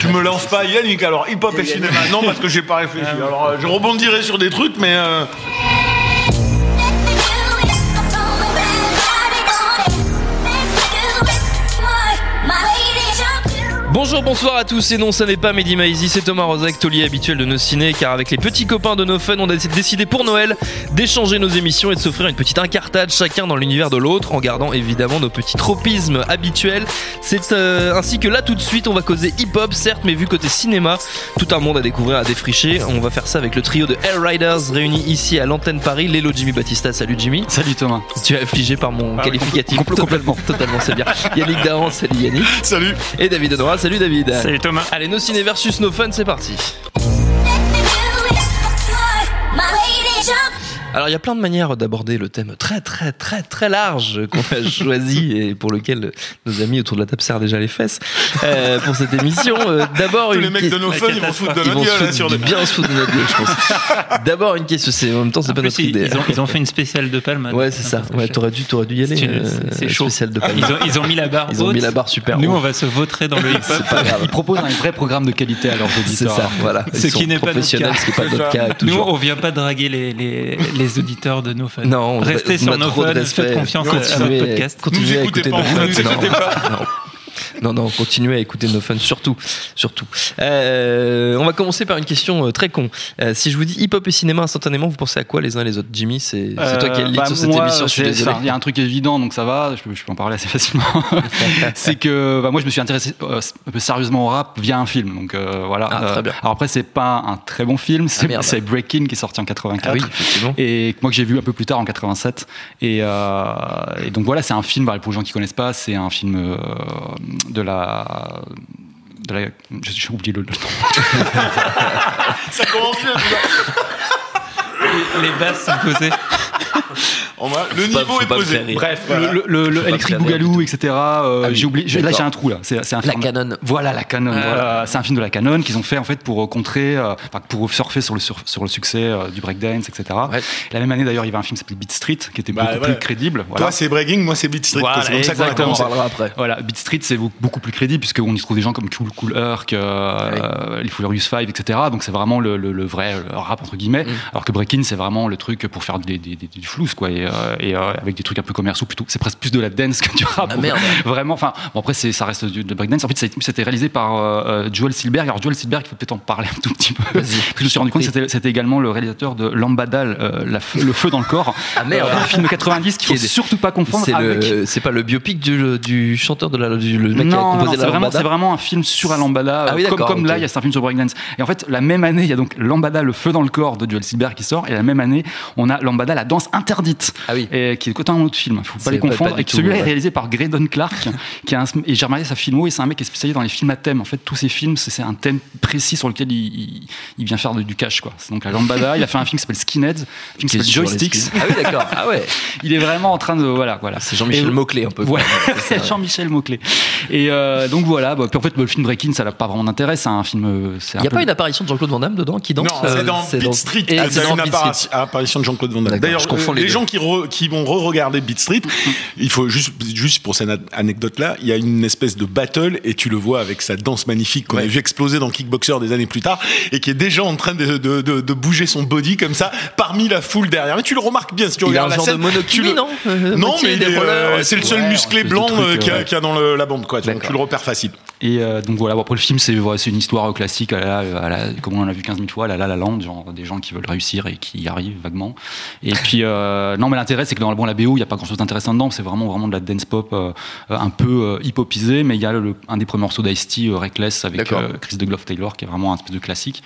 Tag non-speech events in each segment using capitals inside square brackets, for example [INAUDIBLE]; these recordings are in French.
Tu me lances pas Yannick, alors hip-hop et cinéma. Non, parce que j'ai pas réfléchi. Alors euh, je rebondirai sur des trucs, mais... euh, Bonjour, bonsoir à tous, et non, ça n'est pas Mehdi Maizy, c'est Thomas Rozek, taulier habituel de nos ciné, car avec les petits copains de nos fun, on a décidé pour Noël d'échanger nos émissions et de s'offrir une petite incartade chacun dans l'univers de l'autre, en gardant évidemment nos petits tropismes habituels. C'est euh, ainsi que là tout de suite, on va causer hip-hop, certes, mais vu côté cinéma, tout un monde à découvrir, à défricher. On va faire ça avec le trio de Air Riders réunis ici à l'antenne Paris, Lélo Jimmy Batista. Salut Jimmy. Salut Thomas. Tu es affligé par mon Ah oui, qualificatif. compl- complètement. Totalement, c'est bien. Yannick Dahan, salut Yannick. Salut Et David Honora, salut David. Salut Thomas. Allez, nos ciné versus nos fun, c'est parti. Alors il y a plein de manières d'aborder le thème très très très très large qu'on a [LAUGHS] choisi et pour lequel nos amis autour de la table serrent déjà les fesses euh, pour cette émission. Euh, D'abord Tous une les mecs de nos fun, ils vont se foutre de notre gueule hein, sur des... bien se foutre de notre gueule, je pense. [LAUGHS] D'abord une question, c'est en même temps c'est En pas plus, notre idée. ils ont, ils ont fait une spéciale de Palma. Ouais, c'est ça. Ouais, t'aurais dû, t'aurais dû y aller. C'est une- euh, c'est chaud. Spécial de Palma. Ils ont, ils ont mis la barre Ils ont mis la barre super Nous, haut. on va se vautrer dans le [LAUGHS] hip-hop. C'est pas grave. Ils proposent un vrai programme de qualité à leurs C'est auditeurs. ça, voilà. Ce qui n'est pas notre cas. Nous, on vient pas draguer les, les, auditeurs de nos fans. Non, on- Restez on sur fans, respect. faites confiance à- notre podcast. Continuez Nous à écouter pas, nos fans. ne nous écoutez Non, non. Non, non, continuez à écouter nos fans, surtout. surtout. Euh, on va commencer par une question euh, très con. Euh, si je vous dis hip-hop et cinéma instantanément, vous pensez à quoi les uns et les autres? Jimmy, c'est toi qui as le bah, sur cette émission, je suis c'est- désolé. enfin, Il y a un truc évident, donc ça va, je peux, je peux en parler assez facilement. [LAUGHS] c'est que bah, moi, je me suis intéressé un peu sérieusement au rap via un film. Donc voilà. Ah, très bien. alors après, c'est pas un très bon film, c'est merde. c'est Breaking qui est sorti en 84. Ah oui, effectivement. Et moi que j'ai vu un peu plus tard en 87. Et, et donc voilà, c'est un film, bah, pour les gens qui connaissent pas, c'est un film de la. De la j'ai oublié le, le nom. Ça commence bien. Les, les basses sont posées. On va- Le pas- niveau est pas me posé. Bref, Le, voilà. le, le- le Electric Boogaloo, etc. euh, Ah oui, j'ai oublié. Là, j'ai un trou là. C'est c'est un La film. Canon. Voilà la Canon. Ah. voilà. C'est un film de la Canon qu'ils ont fait en fait pour euh, contrer, euh, pour surfer sur le sur, sur le succès euh, du breakdance, etc. Ouais. La même année d'ailleurs, il y avait un film qui s'appelait Beat Street qui était Bah, beaucoup voilà. plus crédible. Voilà. Toi, c'est Breaking, moi, c'est Beat Street. Voilà, c'est comme ça qu'on parlera après. Voilà, Beat Street c'est beaucoup plus crédible puisqu'on y trouve des gens comme Cool Cool Herc, euh, euh, les Furious Five, etc. Donc c'est vraiment le, vrai rap entre guillemets. Mm. Alors que Breaking c'est vraiment le truc pour faire des, des, des- du flous quoi et, euh, et, euh, avec des trucs un peu commerciaux plutôt. C'est presque plus de la dance que du rap. Ah, merde. [LAUGHS] Vraiment. Enfin bon après ça reste du, de breakdance. En fait ça a été- c'était réalisé par euh, euh, Joel Silberg. Alors Joel Silberg il faut peut-être en parler un tout petit peu. [LAUGHS] Parce que je me suis rendu compte que c'était- également le réalisateur de Lambadal, euh, la le feu dans le corps. Ah, merde. Euh, un film de 90 qu'il faut surtout pas confondre C'est avec. le, c'est pas le biopic du, du chanteur de la, du le mec qui a non, composé non, la vraiment, c'est vraiment un film sur la lambada. Ah oui, euh, comme comme là, il y a un film sur breakdance. Et en fait, la même année, il y a donc Lambada, le feu dans le corps de Joel Silberg qui sort. Et la même année, on a Lambada, la danse interdite, Ah oui. et, qui est côté un autre film. Il faut C'est pas les confondre. pas et celui-là ouais. est réalisé par Graydon Clark, qui a un, et j'ai remarqué sa filmo. Et c'est un mec qui est spécialisé dans les films à thème. En fait, tous ses films, c'est un thème précis sur lequel il, il, il vient faire de- du cash. Quoi. C'est donc la Lambada. il a fait un film qui s'appelle Skinheads, un film qui s'appelle Joysticks. Ah oui, d'accord. Ah ouais. [LAUGHS] Il est vraiment en train de voilà voilà. C'est Jean-Michel Mauclé un peu. Ouais, [LAUGHS] C'est. [LAUGHS] Jean-Michel Mauclé. Et euh, donc voilà, bah, puis en fait, bah, le film Breaking, ça n'a pas vraiment d'intérêt, c'est un film. euh, Il n'y a peu- pas une apparition de Jean-Claude Van Damme dedans qui danse Non, c'est euh, dans Beat Street Et que c'est une apparition, de Jean-Claude Van Damme. D'ailleurs, je confonds les gens qui, re- qui vont re-regarder Beat Street, il faut juste, juste pour cette anecdote-là, il y a une espèce de battle et tu le vois avec sa danse magnifique qu'on a vu exploser dans Kickboxer des années plus tard et qui est déjà en train de, de, de, de bouger son body comme ça parmi la foule derrière. Mais tu le remarques bien si tu Il a regardes un la genre scène. de monokini, tu le- non Euh, Non, mais euh, ouais, c'est le seul ouais, musclé blanc euh, qu'il y a- ouais. qu'il y a dans le- la bande, quoi. Donc tu le repères facile. Et euh, donc voilà, bon, après le film, c'est voilà, c'est une histoire classique, à la, à la- comme on en a vu 15 000 fois, à la La La Land, genre des gens qui veulent réussir et qui y arrivent vaguement. Et puis, euh, non, mais l'intérêt, c'est que dans bon, la BO, il n'y a pas grand chose d'intéressant dedans, c'est vraiment, vraiment de la dance pop euh, un peu euh, hip-hopisée, mais il y a le- un des premiers morceaux d'Ice-T, euh, Reckless, avec Chris de Glove Taylor, qui est vraiment un espèce de classique.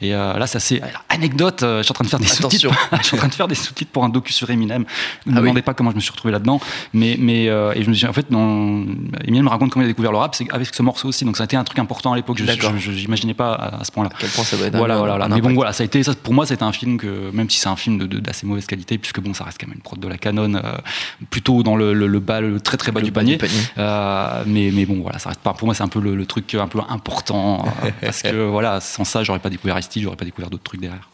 Et là, ça c'est anecdote, je suis en train de faire des sous-titres. [LAUGHS] je suis en train de faire des sous-titres pour un docu sur Eminem. Ne me Ah oui. demandez pas comment je me suis retrouvé là-dedans, mais mais et je me suis en fait, dans, Eminem me raconte comment il a découvert le rap, c'est avec ce morceau aussi. Donc ça a été un truc important à l'époque. Je j'imaginais pas à, à ce point-là. À quel point ça doit être un- Voilà, voilà, un. Mais bon, voilà, ça a été, ça, pour moi, c'était un film que, même si c'est un film de- de- d'assez mauvaise qualité, puisque bon, ça reste quand même une prod de la Canon, euh, plutôt dans le, le, le bas, le très très bas du bas panier. du panier. Euh, mais, mais bon, voilà, ça reste pas. Pour moi, c'est un peu le, le truc un peu important, euh, [LAUGHS] parce que voilà, sans ça, j'aurais pas découvert Ice-T, j'aurais pas découvert d'autres trucs derrière.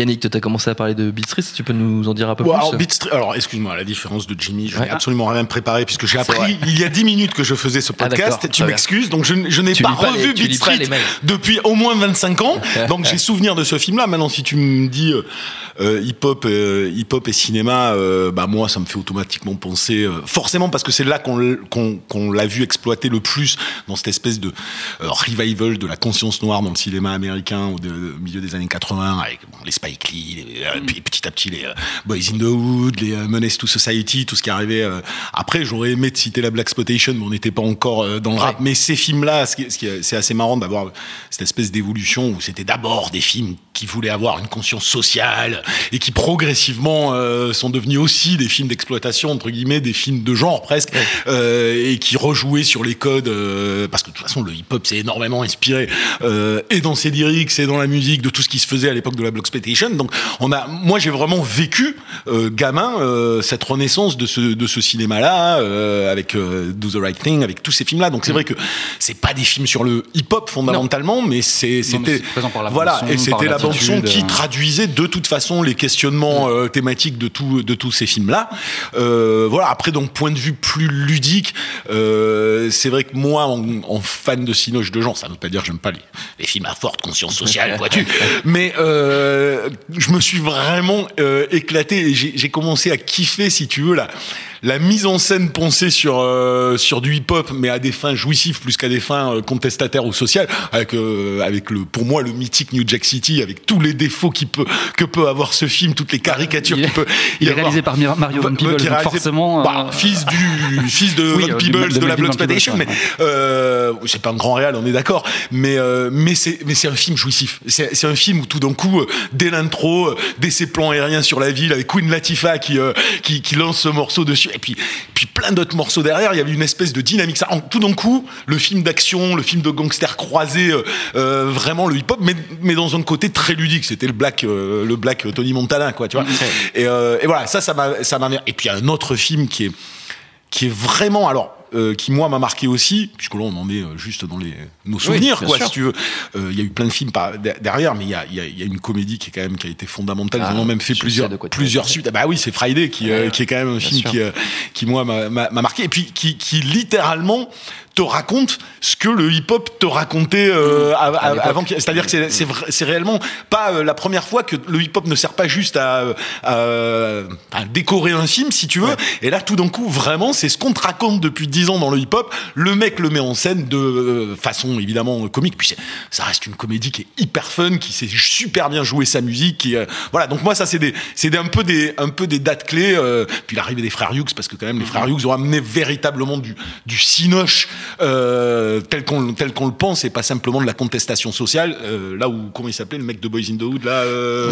Yannick, toi, t'as commencé à parler de Beat Street, tu peux nous en dire un peu plus alors, alors, excuse-moi, à la différence de Jimmy, je n'ai Ouais. absolument rien préparé puisque j'ai appris il y a 10 minutes que je faisais ce Ah, podcast. très tu m'excuses, donc je, n'ai Tu pas revu les- tu Beat lis pas Street les mails. depuis au moins 25 ans. donc j'ai [LAUGHS] souvenir de ce film-là. Maintenant, si tu me dis euh, euh, hip-hop, euh, hip-hop et cinéma, euh, bah moi, ça me fait automatiquement penser, forcément parce que c'est là qu'on l'a vu exploiter le plus dans cette espèce de revival de la conscience noire dans le cinéma américain au, de- au milieu des années 80 avec bon, les Spike Lee, les- euh, puis petit à petit les euh, Boys in the Hood, les euh, Menace to Society, tout ce qui arrivait. Après, j'aurais aimé de citer la Black Exploitation, mais on n'était pas encore dans le rap. Mais ces films-là, c'est assez marrant d'avoir cette espèce d'évolution où c'était d'abord des films qui voulaient avoir une conscience sociale et qui progressivement sont devenus aussi des films d'exploitation entre guillemets, des films de genre presque, et qui rejouaient sur les codes parce que de toute façon le hip-hop s'est énormément inspiré et dans ses lyrics et dans la musique de tout ce qui se faisait à l'époque de la Black Donc on a, moi j'ai vraiment vécu euh, gamin euh, cette renaissance de ce de ce cinéma-là euh, avec Do the Right Thing, avec tous ces films-là. Donc c'est vrai que c'est pas des films sur le hip-hop fondamentalement, mais c'est Non, mais c'était voilà et c'était la bande son qui traduisait de toute façon les questionnements euh, thématiques de tout de tous ces films-là. Voilà. Après, donc point de vue plus ludique, c'est vrai que moi, en, en fan de cinoche de genre, ça ne veut pas dire que j'aime pas les, les films à forte conscience sociale, [LAUGHS] vois-tu. Mais je me suis vraiment euh, éclaté et j'ai commencé à kiffer, si tu veux, la la mise en scène pensée sur euh, sur du hip-hop, mais à des fins jouissives plus qu'à des fins euh, contestataires ou sociales, avec euh, avec le pour moi le mythique New Jack City, avec tous les défauts qui peut que peut avoir ce film, toutes les caricatures qu'il peut. Il est avoir. réalisé par Mario Van Peebles, qui est donc réalisé- forcément. bah, euh, fils du [LAUGHS] fils de Oui, Von euh, Peebles de de, la Melvin Blood Van Peebles, Exploitation, mais ouais. euh, c'est pas un grand réal, on est d'accord. Mais euh, mais c'est mais c'est un film jouissif. C'est c'est un film où tout d'un coup, dès l'intro, dès ces plans aériens sur la ville avec Queen Latifah qui qui, qui lance ce morceau dessus, et puis puis plein d'autres morceaux derrière. Il y avait une espèce de dynamique. Ça, en- tout d'un coup, le film d'action, le film de gangster croisé, euh, euh, vraiment le hip-hop, mais mais dans un côté très ludique. C'était le black euh, le black Tony Montana, quoi, tu vois. Et, et voilà, ça ça m'a ça m'a et puis il y a un autre film qui est qui est vraiment alors euh, qui moi m'a marqué aussi puisque là on en est euh, juste dans les nos souvenirs quoi sûr. si tu veux. Euh, il y a eu plein de films par, derrière mais il y a, y, a, y a une comédie qui est quand même qui a été fondamentale. Ah, ils en ont même fait plusieurs plusieurs suites. Ah bah oui c'est Friday qui euh, qui est quand même un film sûr. qui qui moi m'a m'a- m'a marqué. Et puis qui qui littéralement te raconte ce que le hip-hop te racontait euh, À avant c'est-à-dire que c'est- réellement pas euh, la première fois que le hip-hop ne sert pas juste à, à- à décorer un film, si tu veux. Et là, tout d'un coup, vraiment, c'est ce qu'on te raconte depuis 10 ans dans le hip-hop. Le mec le met en scène de euh, façon évidemment comique. Puis ça reste une comédie qui est hyper fun, qui sait super bien jouer sa musique. Euh, voilà. Donc moi, ça c'est des, c'est un peu des, un peu des dates clés. euh, puis l'arrivée des frères Hughes, parce que quand même les frères Hughes ont amené véritablement du, du cinoche euh, tel qu'on, tel qu'on le pense, et pas simplement de la contestation sociale. là où comment il s'appelait le mec de Boys in the Hood là.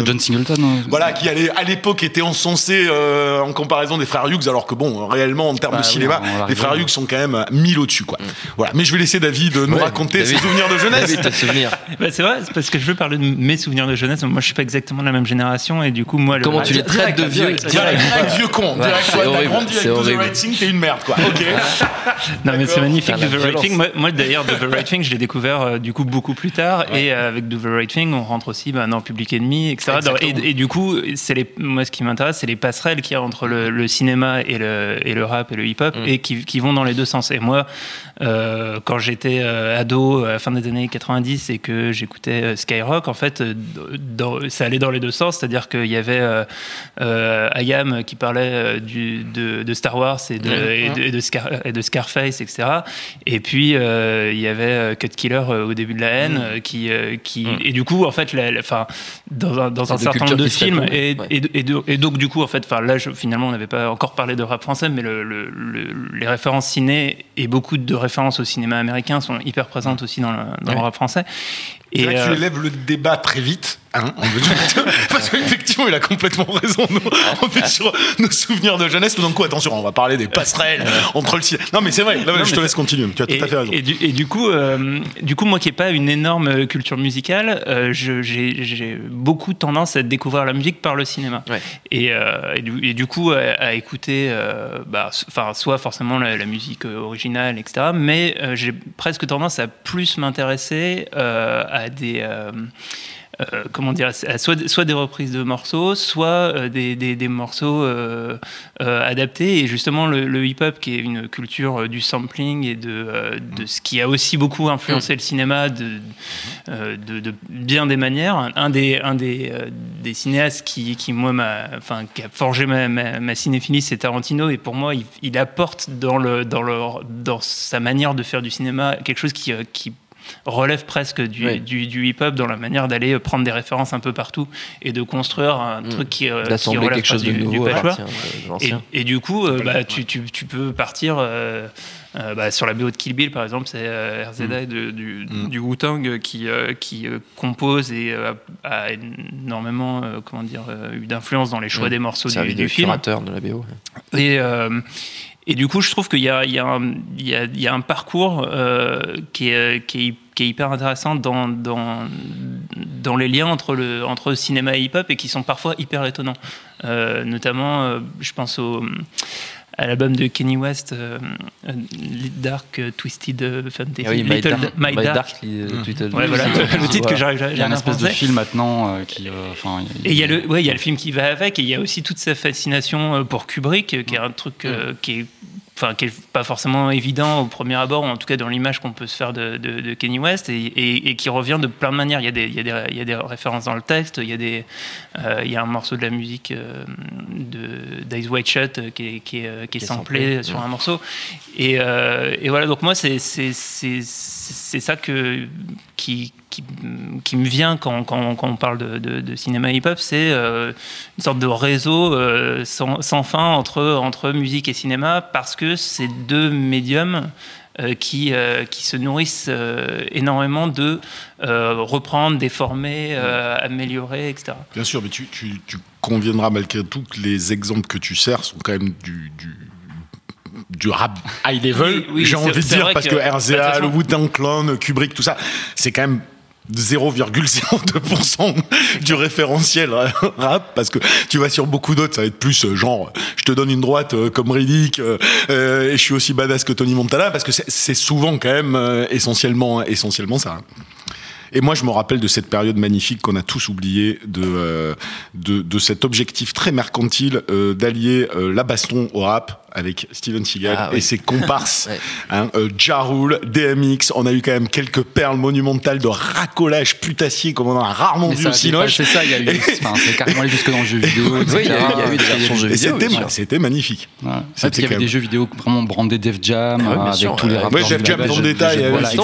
John Singleton. euh, voilà, qui allait- à l'époque était encensé en comparaison des frères Hughes, alors que bon, réellement en termes Bah de cinéma, les frères Hughes sont quand même mille au-dessus, quoi. Voilà. Mais je vais laisser David nous Ouais, raconter ses souvenirs de jeunesse. David, souvenirs. [LAUGHS] Bah, c'est vrai, c'est parce que je veux parler de mes souvenirs de jeunesse. Moi, je suis pas exactement de la même génération et du coup, moi, le- Comment tu les traites de vieux Direct, direct, vieux con, Ouais, direct, toi, horrible, grandi c'est avec To The horrible. Right Thing, t'es une merde, quoi. Ok. [LAUGHS] Non, mais c'est magnifique, the Right violence. Thing. Moi, moi, d'ailleurs, the Right Thing, je l'ai découvert euh, du coup beaucoup plus tard. Et euh, avec the Right Thing, on rentre aussi bah, dans Public Enemy, etc. Et, et du coup, c'est les, moi, ce qui m'intéresse, c'est les passerelles qu'il y a entre le, le cinéma et le, et le rap et le hip-hop Mm. et qui, qui vont dans les deux sens. Et moi, euh, quand j'étais euh, ado à la fin des années 90 et que j'écoutais euh, Skyrock, en fait, euh, dans- ça allait dans les deux sens. C'est-à-dire qu'il y avait euh, euh, Ayam qui parlait euh, du, de, de Star Wars et de, et de, et de Scar- et de Scarface, etc. Et puis euh, il y avait euh, Cut Killer euh, au début de la haine, Mm. euh, qui, euh, qui Mm. et du coup en fait, la, la- enfin, dans un, dans certain nombre de films et, ouais. et, et de- et donc du coup en fait, là je- finalement on n'avait pas encore parlé de rap français, mais le, le- le- les références ciné et beaucoup de références au cinéma américain sont hyper présentes aussi dans le, dans le rap français. Que tu euh, élèves le débat très vite. Hein parce qu'effectivement, il a complètement raison. Nous, on est sur nos souvenirs de jeunesse. D'un coup, attention, on va parler des passerelles entre le cinéma. Non, mais c'est vrai. Là, Non, je te laisse continuer. Tu as tout à fait raison. et du, et du coup, euh, du coup, moi qui n'ai pas une énorme culture musicale, euh, j'ai beaucoup tendance à découvrir la musique par le cinéma. Ouais. Et, euh, et, du, et du coup, à, à écouter, euh, bah, soit forcément la, la musique euh, originale, etc. Mais euh, j'ai presque tendance à plus m'intéresser euh, à des euh, euh, comment dire, à soit, des reprises de morceaux, soit euh, des, des, morceaux euh, euh, adaptés. Et justement, le, hip-hop, qui est une culture euh, du sampling et de, euh, de ce qui a aussi beaucoup influencé le cinéma de, euh, de, bien des manières. Un des, un des, euh, des cinéastes qui, qui moi, m'a, enfin, qui a forgé ma, ma, cinéphilie, c'est Tarantino. Et pour moi, il, il apporte dans, le, dans, le, dans sa manière de faire du cinéma quelque chose qui, euh, qui relève presque du, du, du hip-hop dans la manière d'aller prendre des références un peu partout et de construire un Mm. truc qui, euh, qui D'assembler relève quelque chose de du, du nouveau patchwork. de Et, du coup, euh, bah, tu, tu, tu peux partir euh, euh, bah, sur la BO de Kill Bill, par exemple, c'est euh, RZA de- du, Mm. du Wu-Tang qui, euh, qui euh, compose et euh, a énormément euh, comment dire, euh, eu d'influence dans les choix Mm. des morceaux du, de du film. de la BO. Et, euh, et du coup, je trouve qu'il y a, un- parcours euh, qui, est, hyper intéressant dans, les liens entre, le, cinéma et hip-hop et qui sont parfois hyper étonnants. Euh, notamment, euh, je pense au, à l'album de Kenny West, euh, euh, Dark euh, Twisted Fantasy. Ah oui, My Little- Dark, My My Dark. Dark, li- Twisted Ouais, voilà, le titre que j'arrive Il y a un espèce de film maintenant euh, qui. euh, enfin, Et il y a le, ouais, il y a le film qui va avec, et il y a aussi toute sa fascination pour Kubrick, qui est un truc euh, qui est, enfin, qui est pas forcément évident au premier abord, ou en tout cas dans l'image qu'on peut se faire de, de- de Kenny West, et, et- et qui revient de plein de manières. Il y a des, il y a des, il y a des références dans le texte, il y a des, euh, il y a un morceau de la musique euh, de d'Eyes White Shut euh, qui est, qui est, euh, qui est samplé sur un morceau. Et, euh, et voilà, donc moi, c'est ça que, qui, qui, qui me vient quand, quand, quand on parle de, de- de cinéma hip-hop, c'est euh, une sorte de réseau euh, sans, sans fin entre, entre musique et cinéma, parce que c'est deux médiums euh, qui, qui se nourrissent énormément de reprendre, déformer, améliorer, etc. Bien sûr, mais tu, tu, tu conviendras malgré tout que les exemples que tu sers sont quand même du. du du rap high level, Oui, oui, j'ai envie de dire, parce que- que, bah, RZA, le Wu-Tang Clan, Kubrick, tout ça, c'est quand même 0,02% du référentiel rap, parce que tu vas sur beaucoup d'autres, ça va être plus euh, genre, je te donne une droite euh, comme Riddick, euh, euh, et je suis aussi badass que Tony Montana, parce que c'est- souvent quand même essentiellement, essentiellement ça. Hein. Et moi, je me rappelle de cette période magnifique qu'on a tous oubliée, de, euh, de, de cet objectif très mercantile euh, d'allier euh, la baston au rap avec Steven Seagal Ah, et oui. ses comparses. [LAUGHS] Ouais. hein, euh, Ja Rule, DMX, on a eu quand même quelques perles monumentales de racolage putassier comme on en a rarement Mais vu ça au a Cinoche. dépassé ça, il y a eu, [LAUGHS] c'est carrément allé jusque dans le jeu vidéo. Oui, il y a- il eu des versions jeux Et vidéo, c'était, magnifique. Ouais. C'était qu'il y avait des jeux vidéo vraiment brandés Def Jam, Ah avec sûr, tous les rappeurs. Ouais, Def Jam dans le détail, c'était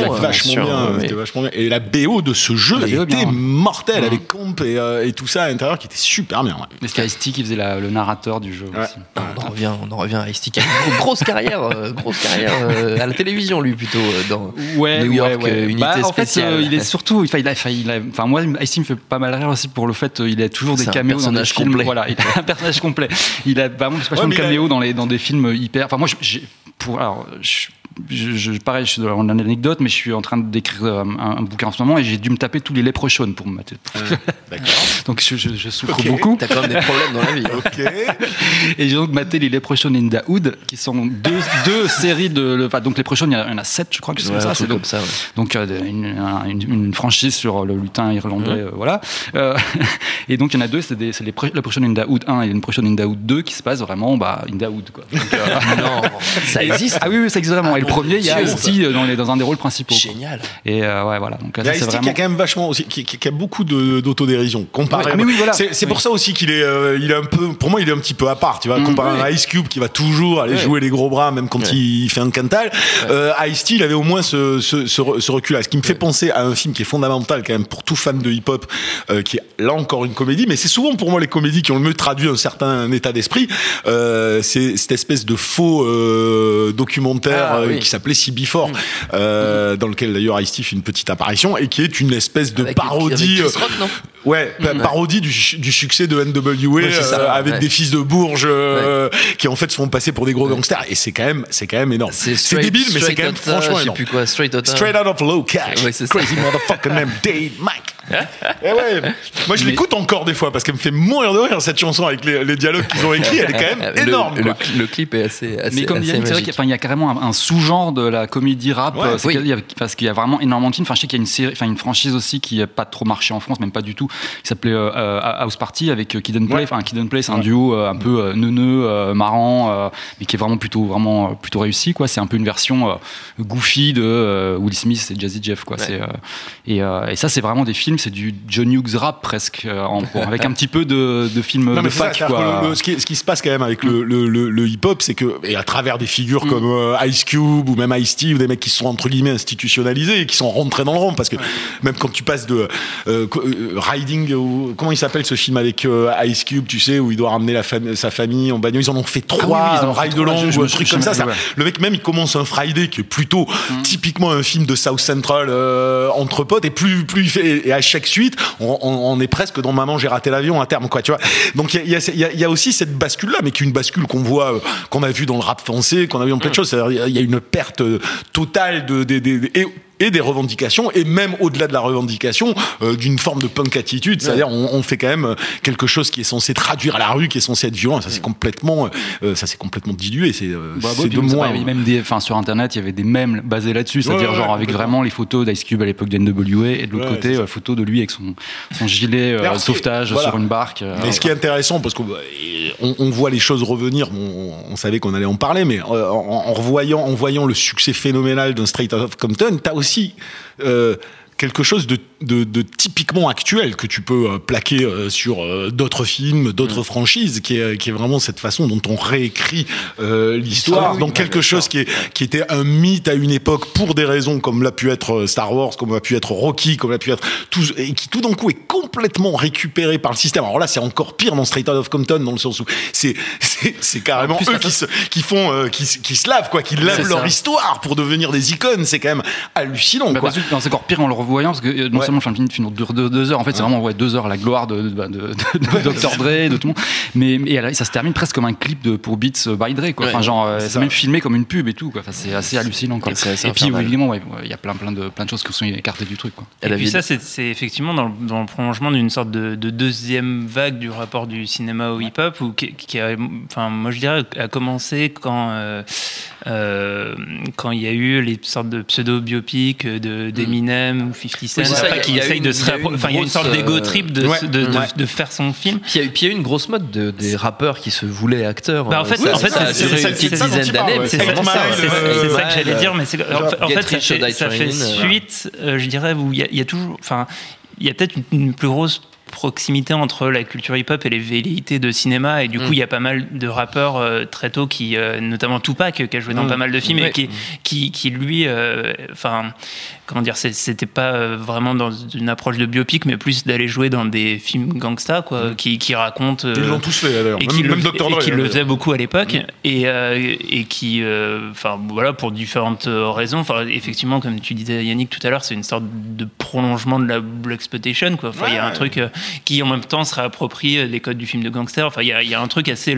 c'était vachement bien. Et la BO de ce jeu La était bien. mortelle, Mhm. avec comp et, euh, et tout ça à l'intérieur qui était super bien. ouais. Mais c'était Ice-T qui faisait la- le narrateur du jeu Ouais. aussi. On en revient, on en revient à Ice-T qui a une grosse carrière, euh, grosse carrière euh, à la télévision lui plutôt euh, dans Ouais, New ouais, York, ouais. unité Bah, en fait, spéciale. euh, il est surtout, enfin, il a, enfin, il a- enfin, moi, Ice-T me fait pas mal rire aussi pour le fait, il a toujours des caméos dans des films. Voilà, il a un personnage complet. Il a vraiment Ouais, de a- caméos dans les dans des films hyper. Enfin, moi, j'ai pour alors. je- je, je- pareil, je suis dans l'anecdote, mais je suis en train d'écrire euh, un, un bouquin en ce moment et j'ai dû me taper tous les Leprechaun pour me mater. D'accord. [LAUGHS] Donc je, je- je souffre beaucoup. T'as quand même des problèmes dans la vie. hein. [LAUGHS] Ok. [LAUGHS] Et j'ai donc maté les Leprechaun in the Hood, qui sont deux, deux séries de. Enfin, donc Leprechaun, il y en a- il y en a sept, je crois que c'est Ouais, comme ça. C'est donc, comme ça. ouais. donc euh, une, un- une- une franchise sur le lutin irlandais, euh, voilà. Euh, et donc il y en a deux, c'est les Leprechaun in the Hood 1 et Leprechaun in the Hood 2 qui se passent vraiment bah, in the Hood. Quoi. Donc, euh, Non, ça existe. ah oui, oui, ça existe vraiment. Le premier, il y a Ice-T dans, les- dans un des rôles principaux. quoi. Génial. Et euh, ouais, voilà. Donc là, Il y a ça, c'est Ice-T qui vraiment. a quand même vachement aussi, qui, a beaucoup d'autodérision. Comparé, Ouais, mais oui, voilà. c'est pour ça aussi qu'il est, euh, il est un peu, pour moi, il est un petit peu à part. Tu vois, Mm, comparé à Ice Cube qui va toujours aller jouer les gros bras, même quand il fait un cantal. Euh, Ice-T, il avait au moins ce, ce, ce, re- ce recul-là. Ce qui me fait penser à un film qui est fondamental quand même pour tout fan de hip-hop, euh, qui est là encore une comédie, mais c'est souvent pour moi les comédies qui ont le mieux traduit un certain état d'esprit. Euh, c'est cette espèce de faux euh, documentaire Ah, euh, oui. qui s'appelait CB4, euh, dans lequel d'ailleurs Ice-T fait une petite apparition et qui est une espèce de Avec- parodie. avec Chris euh, Rock, non? Ouais, pa- parodie du, succès de NWA Ouais, c'est ça, euh, avec ouais. des fils de Bourges euh, qui en fait se font passer pour des gros gangsters et c'est quand même c'est quand même énorme. C'est débile mais c'est straight quand même franchement Je sais énorme. plus quoi, Straight Outta. Straight out of low cash. Ouais. Crazy motherfucker named Dave Mike. [LAUGHS] Eh ouais. Moi je l'écoute encore des fois parce qu'elle me fait mourir de rire cette chanson avec les, les dialogues qu'ils ont écrits, elle est quand même [LAUGHS] énorme. Le, quoi. le clip est assez, assez, Mais comme assez qu'il y, magique. a- enfin, il y a carrément un, un sous-genre de la comédie rap. Ouais, euh, c'est oui. qu'il y a- parce qu'il y a vraiment énormément de films. Enfin, je sais qu'il y a une série, enfin une franchise aussi qui n'a pas trop marché en France, même pas du tout, qui s'appelait euh, euh, House Party avec euh, Kid and Play. Ouais. Enfin, Kid and Play, c'est un duo un peu neuneux, marrant, mais qui est vraiment plutôt vraiment plutôt réussi. Quoi, c'est un peu une version goofy de Will Smith et Jazzy Jeff. Quoi. C'est, euh, et, et ça, c'est vraiment des films, c'est du John Hughes rap presque, en- avec un petit peu de, de films Non, de ça, fac. quoi. que le- le- ce, qui, ce qui se passe quand même avec le, hip-hop, c'est que, et à travers des figures comme euh, Ice Cube ou même Ice-T, ou des mecs qui sont entre guillemets institutionnalisés et qui sont rentrés dans le rang, parce que même quand tu passes de euh, Riding, ou, comment il s'appelle ce film avec euh, Ice Cube, tu sais, où il doit ramener la fam- sa famille en bagnole, ils en ont fait trois, oui, oui, ils en Ride trois, ou un truc comme ça. Le mec même, il commence un Friday qui est plutôt typiquement un film de South Central euh, entre potes, et plus, plus il fait, et à chaque suite, on, on- on est presque dans Maman, j'ai raté l'avion à terme, quoi, tu vois. Donc il y a, y y aussi cette bascule-là, mais qui est une bascule qu'on voit, euh, qu'on a vu dans le rap français, qu'on a vu dans plein de choses. C'est-à-dire, il y a- une perte totale de, et, et des revendications, et même au-delà de la revendication, euh, d'une forme de punk attitude. C'est-à-dire, on, on fait quand même euh, quelque chose qui est censé traduire à la rue, qui est censé être violent. Ça c'est complètement, euh, ça c'est complètement dilué. C'est euh, Bah, de moins. il y avait même des, enfin, sur internet, il y avait des mèmes basés là-dessus, c'est-à-dire ouais, genre avec vraiment les photos d'Ice Cube à l'époque de NWA et de l'autre Ouais, côté, euh, photo de lui avec son, son gilet euh, sauvetage voilà. sur une barque. euh, Mais ce qui est intéressant, parce qu'on on, on voit les choses revenir, on, on savait qu'on allait en parler, mais euh, en, en revoyant, en voyant le succès phénoménal d'un Straight Outta Compton, t'as aussi euh, quelque chose de, de, de typiquement actuel que tu peux euh, plaquer euh, sur euh, d'autres films, d'autres franchises, qui est, qui est vraiment cette façon dont on réécrit euh, l'histoire. Ah oui, Donc ouais, quelque chose qui, est, qui était un mythe à une époque pour des raisons comme l'a pu être Star Wars, comme l'a pu être Rocky, comme l'a pu être tout, et qui tout d'un coup est complètement récupéré par le système. Alors là, c'est encore pire dans Straight Outta Compton dans le sens où c'est c'est carrément En plus, eux qui se qui font euh, qui, se- qui se lavent quoi, qui lavent leur ça. histoire pour devenir des icônes. C'est quand même hallucinant Bah, quoi. c'est encore pire en le revoyant parce que euh, non Ouais. seulement le film film dure deux, deux heures, en fait c'est vraiment ouais, deux heures la gloire de, de, de, de- de Dr Dre, de tout le monde. Mais, ça se termine presque comme un clip de, pour Beats by Dre quoi. Enfin genre euh, c'est ça. même filmé comme une pub et tout quoi. Enfin, c'est assez hallucinant quoi. Et c'est assez Et puis évidemment ouais, ouais, il y a plein plein de plein de choses qui sont écartées du truc quoi. Et La puis ça, c'est c'est effectivement dans le, dans le prolongement d'une sorte de, de deuxième vague du rapport du cinéma au hip-hop, ou qui, qui a, enfin, moi je dirais, a commencé quand euh, euh, quand il y a eu les sortes de pseudo-biopics de d'Eminem ou 50 Cent, Oui, c'est ça, qui une- de se enfin, il y a une sorte d'ego euh, trip de, ouais, de, de- ouais. de faire son film. Puis il y, a eu- une grosse mode de, des rappeurs qui se voulaient acteurs. Bah, en fait, Ça- en fait, c'est- dizaine d'années, c'est ça. Euh, que j'allais dire, mais en, fait- ça fait, euh, suite, euh, je dirais, où il y, a- toujours, enfin, il y a peut-être une plus grosse proximité entre la culture hip-hop et les velléités de cinéma et du coup Mm. il y a pas mal de rappeurs euh, très tôt qui euh, notamment Tupac qui a joué dans Mm. pas mal de films et qui, qui, qui lui euh, enfin comment dire c'était pas vraiment dans une approche de biopic mais plus d'aller jouer dans des films gangsta quoi qui, qui racontent Ils l'ont tous fait d'ailleurs. et Même, qui le, même Dr. et qui hein, le d'ailleurs. faisait beaucoup à l'époque et, et qui enfin voilà pour différentes raisons enfin effectivement comme tu disais Yannick tout à l'heure c'est une sorte de prolongement de la black exploitation quoi enfin il y a un truc qui en même temps se réapproprie les codes du film de gangster. Enfin il y a, un truc assez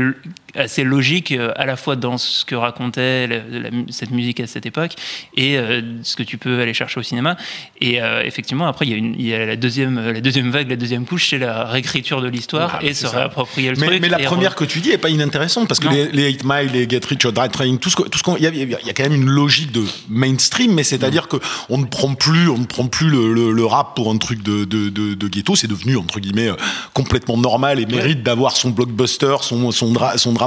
assez logique euh, à la fois dans ce que racontait la- la mu- cette musique à cette époque et euh, ce que tu peux aller chercher au cinéma et euh, effectivement après il y a, une, il y a la deuxième la deuxième vague la deuxième couche c'est la réécriture de l'histoire Ah, et se ça. réapproprier le Mais, truc mais la première re- que tu dis est pas inintéressante parce que Non. les, les 8 Mile, les Get Rich or Die Trying, tout ce que- tout ce qu'on, il y a, y quand même une logique de mainstream, mais c'est-à-dire que on ne prend plus, on ne prend plus le, le- le rap pour un truc de, de, de, de ghetto, c'est devenu entre guillemets complètement normal et mérite d'avoir son blockbuster, son son, dra- son drame drama.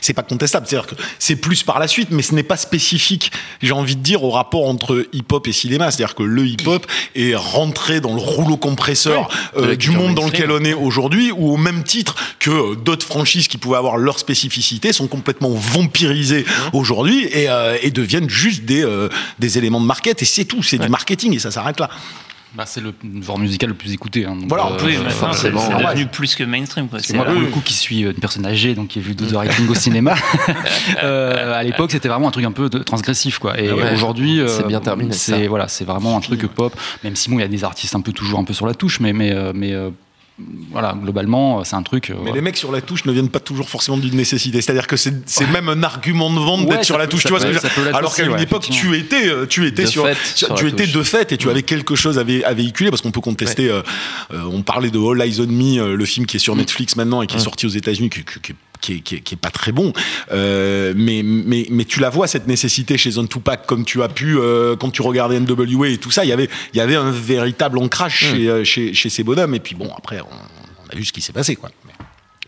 C'est pas contestable. C'est-à-dire que c'est plus par la suite, mais ce n'est pas spécifique. J'ai envie de dire au rapport entre hip-hop et cinéma. C'est-à-dire que le hip-hop est rentré dans le rouleau compresseur euh, du monde dans lequel on est aujourd'hui, ou au même titre que d'autres franchises qui pouvaient avoir leur spécificité sont complètement vampirisées aujourd'hui et, euh, et deviennent juste des, euh, des éléments de market. Et c'est tout. C'est du marketing et ça s'arrête là. Bah, c'est le genre musical le plus écouté. hein, donc, Voilà, euh, Oui, maintenant, c'est forcément. c'est ouais. devenu plus que mainstream. Quoi. Parce que C'est- moi, pour le coup, qui suis une personne âgée, donc qui a vu The Writing au [LAUGHS] cinéma, euh, à l'époque, c'était vraiment un truc un peu de- transgressif, quoi. Et Ah ouais. aujourd'hui, euh, C'est bien terminé. C'est voilà, c'est vraiment un truc pop. Même si bon, il y a des artistes un peu toujours un peu sur la touche, mais mais euh, mais euh, voilà, globalement, c'est un truc. euh, Mais les mecs sur la touche ne viennent pas toujours forcément d'une nécessité. C'est-à-dire que c'est même un argument de vente Ouais, d'être sur la touche. Tu vois ce que je Alors qu'à une ouais, époque, tu étais, euh, tu étais De sur, fait, sur- tu étais touche. de fait et tu avais quelque chose à, vé- à véhiculer parce qu'on peut contester. euh, euh, on parlait de All Eyes on Me, euh, le film qui est sur Netflix maintenant et qui est sorti aux États-Unis, qui, qui- qui- qui est, qui, est, qui est pas très bon. Euh, mais, mais, mais tu la vois cette nécessité chez Zone Tupac comme tu as pu euh, quand tu regardais NWA et tout ça. Il y avait, il y avait un véritable ancrage chez, euh, chez, chez ces bonhommes. Et puis bon, après, on, on a vu ce qui s'est passé, quoi.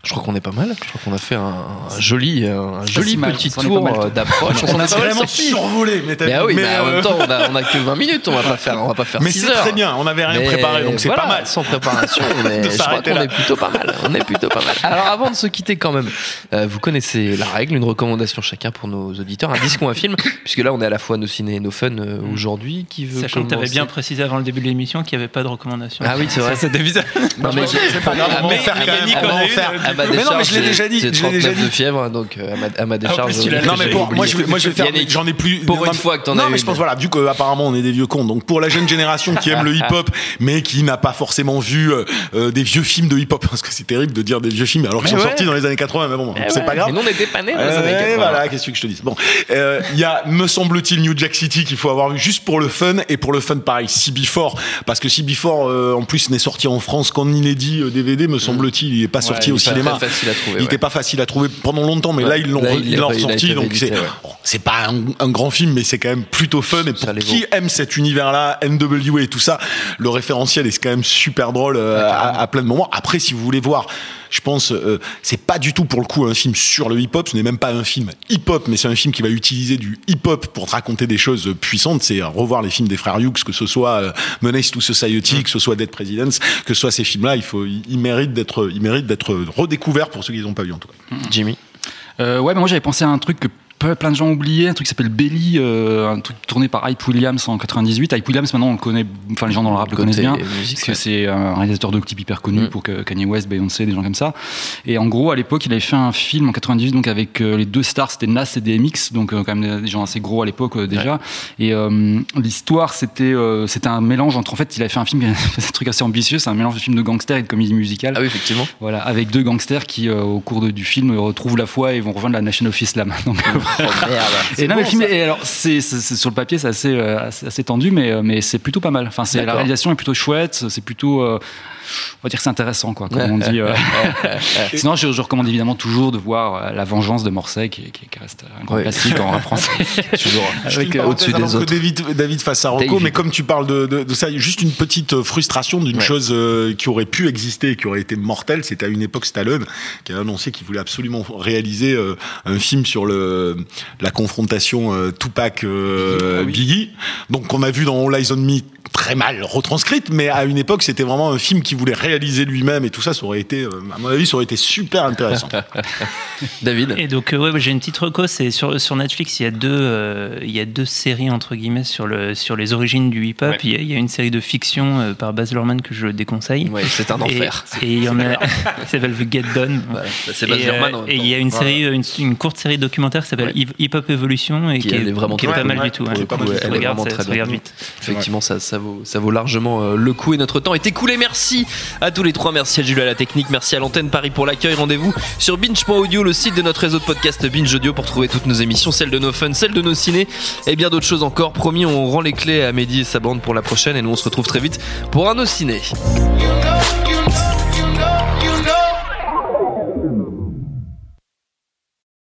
Je crois qu'on est pas mal. Je crois qu'on a fait un, un joli, un joli mal. petit tour mal. euh, d'approche. On a vraiment survolé. Mais, Mais ah oui, mais, mais en euh, même temps, on a, on a que 20 minutes. On va pas faire, on va pas faire mais 6 c'est heures. très bien. On n'avait rien Mais préparé, donc c'est voilà, pas mal. Sans préparation, [LAUGHS] mais je crois qu'on est plutôt pas mal. On est plutôt pas mal. Alors avant de se quitter quand même, euh, vous connaissez la règle, une recommandation chacun pour nos auditeurs, un disque ou un film, puisque là on est à la fois nos ciné et nos fun euh, aujourd'hui. Qui veut Sachant que tu avais bien précisé avant le début de l'émission qu'il n'y avait pas de recommandation. Ah oui, c'est vrai. Ça, C'était bizarre. Non, mais C'est pas grave, on va en faire mais euh, à ma Mais non, mais je l'ai déjà dit, J'ai je l'ai déjà 39 de dit. fièvre, donc euh, à ma, à ma décharge. plus, tu l'as euh, Non mais pour, moi je vais, moi je vais faire j'en ai plus pour non, une mais- fois que t'en non as mais une. je pense voilà vu que apparemment on est des vieux cons donc pour la jeune génération qui aime le hip hop [LAUGHS] mais qui n'a pas forcément vu euh, euh, des vieux films de hip hop parce que c'est terrible de dire des vieux films alors qu'ils sont ouais. sortis dans les années 80 mais bon c'est pas grave Mais nous on n'était pas nés dans les Euh, années 80. voilà, qu'est-ce que je te dis Bon, euh, il y a, me semble-t-il, New Jack City qu'il faut avoir vu juste pour le fun et pour le fun pareil, CB4 parce que CB4 euh, en plus n'est sorti en France qu'en inédit euh, DVD, me semble-t-il, il est pas sorti au pas cinéma. très facile à trouver, Il ouais. était pas facile à trouver pendant longtemps, mais Ouais. là ils l'ont ressorti, donc c'est bon, pas un, un grand film, mais c'est quand même plutôt fun. Et pour qui aime cet univers-là, NWA et tout ça, le référentiel est quand même super drôle euh, à, à plein de moments. Après, si vous voulez voir, je pense, euh, c'est pas du tout pour le coup un film sur le hip-hop. Ce n'est même pas un film hip-hop, mais c'est un film qui va utiliser du hip-hop pour te raconter des choses puissantes. C'est euh, revoir les films des frères Hughes, que ce soit euh, Menace to Society, que ce soit Dead Presidents, que ce soit ces films-là. Il faut, ils méritent d'être, ils méritent d'être redécouverts pour ceux qui les ont pas vus en tout cas. Jimmy? Euh, ouais, mais moi j'avais pensé à un truc que plein de gens oubliaient, un truc qui s'appelle Belly, euh, un truc tourné par Hype Williams en 98. Hype Williams, maintenant on le connaît, enfin les gens dans le rap le connaissent bien, musique, parce que ouais. c'est un réalisateur de clips hyper connu Mm. pour que Kanye West, Beyoncé, des gens comme ça. Et en gros, à l'époque, il avait fait un film en 98, donc avec euh, les deux stars, c'était Nas et DMX, donc euh, quand même des gens assez gros à l'époque euh, déjà. Et euh, l'histoire, c'était euh, c'était un mélange entre, en fait, il avait fait un film, c'est [LAUGHS] un truc assez ambitieux, c'est un mélange de film de gangster et de comédie musicale. Ah oui, effectivement. Voilà, avec deux gangsters qui, euh, au cours de- du film, retrouvent la foi et vont rejoindre la Nation of Islam. [LAUGHS] Donc, Oh [LAUGHS] merde. et non, mais le film, et alors, c'est, sur le papier, c'est assez, euh, assez, assez tendu, mais, euh, mais c'est plutôt pas mal. Enfin, c'est, la réalisation est plutôt chouette, c'est plutôt, euh, on va dire que c'est intéressant, quoi, comme on dit. euh. [LAUGHS] Sinon, je, je recommande évidemment toujours de voir La Vengeance de Morset, qui, qui- qui reste un grand Ouais. classique en [LAUGHS] français. Toujours. Avec au-dessus des autres. David, David fasse sa reco, David. mais comme tu parles de, de, de ça, juste une petite frustration d'une Ouais. chose euh, qui aurait pu exister et qui aurait été mortelle. C'était à une époque Stallone qui a annoncé qu'il voulait absolument réaliser euh, un film sur le la confrontation euh, Tupac euh, Ah oui. Biggie. Donc qu'on a vu dans All Eyes on Me très mal retranscrite, mais à une époque c'était vraiment un film qu'il voulait réaliser lui-même et tout ça, ça aurait été, euh, à mon avis, ça aurait été super intéressant. [LAUGHS] David. Et donc, euh, ouais, j'ai une petite reco. C'est sur, sur Netflix, il y, a deux, euh, il y a deux séries, entre guillemets, sur, le, sur les origines du hip-hop. Ouais. Il, y a, il y a une série de fiction euh, par Baz Luhrmann que je déconseille. Ouais, c'est un Et- enfer. Et il y en a. [LAUGHS] [LAUGHS] ça s'appelle The Get Done. Ouais, c'est Baz Et, Luhrmann euh, et il y a une Voilà. série, une, une courte série documentaire qui s'appelle Ouais. Hip- Hop Evolution et Qui, est vraiment qui est pas mal du tout. Ouais. elle se est regarde, vraiment très regarde bien. vite. Effectivement, ça, ça, vaut, ça vaut largement euh, le coup et notre temps est écoulé. Merci à tous les trois. Merci à Jules à la technique. Merci à l'antenne Paris pour l'accueil. Rendez-vous sur binge.audio, le site de notre réseau de podcast Binge Audio pour trouver toutes nos émissions, celles de nos fun, celles de nos ciné et bien d'autres choses encore. Promis, on rend les clés à Mehdi et sa bande pour la prochaine et nous on se retrouve très vite pour un nos ciné.